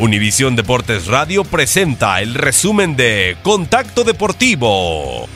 Univisión Deportes Radio presenta el resumen de Contacto Deportivo.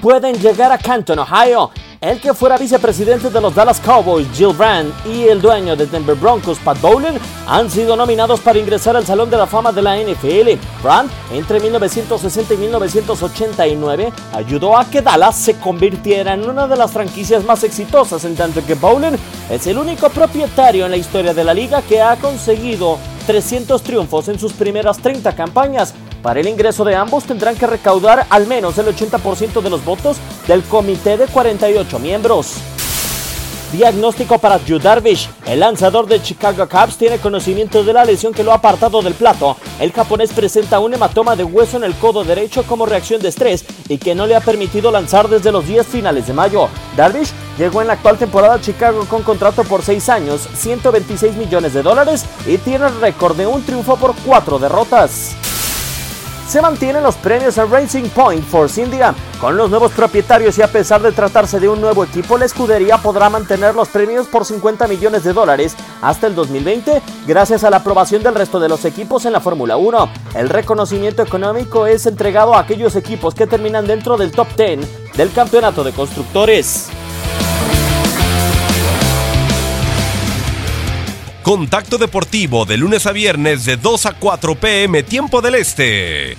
Pueden llegar a Canton, Ohio. El que fuera vicepresidente de los Dallas Cowboys, Jill Brand, y el dueño de Denver Broncos, Pat Bowlen, han sido nominados para ingresar al Salón de la Fama de la NFL. Brand, entre 1960 y 1989, ayudó a que Dallas se convirtiera en una de las franquicias más exitosas, en tanto que Bowlen es el único propietario en la historia de la liga que ha conseguido 300 triunfos en sus primeras 30 campañas. Para el ingreso de ambos tendrán que recaudar al menos el 80% de los votos del comité de 48 miembros. Diagnóstico para Yu Darvish. El lanzador de Chicago Cubs tiene conocimiento de la lesión que lo ha apartado del plato. El japonés presenta un hematoma de hueso en el codo derecho como reacción de estrés y que no le ha permitido lanzar desde los días finales de mayo. Darvish llegó en la actual temporada a Chicago con contrato por 6 años, 126 millones de dólares y tiene el récord de un triunfo por 4 derrotas se mantienen los premios a Racing Point Force India. Con los nuevos propietarios y a pesar de tratarse de un nuevo equipo, la escudería podrá mantener los premios por 50 millones de dólares hasta el 2020, gracias a la aprobación del resto de los equipos en la Fórmula 1. El reconocimiento económico es entregado a aquellos equipos que terminan dentro del top 10 del campeonato de constructores. Contacto Deportivo de lunes a viernes de 2 a 4 pm tiempo del Este.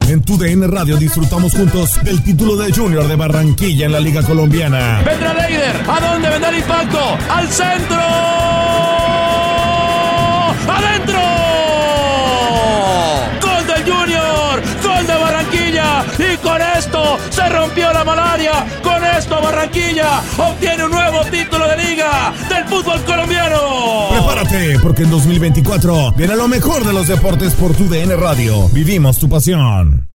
En tu DN Radio disfrutamos juntos del título de Junior de Barranquilla en la Liga Colombiana. Vendrá Leider. ¿A dónde vendrá el impacto? ¡Al centro! ¡Adentro! Barranquilla obtiene un nuevo título de liga del fútbol colombiano. Prepárate, porque en 2024 viene lo mejor de los deportes por tu DN Radio. Vivimos tu pasión.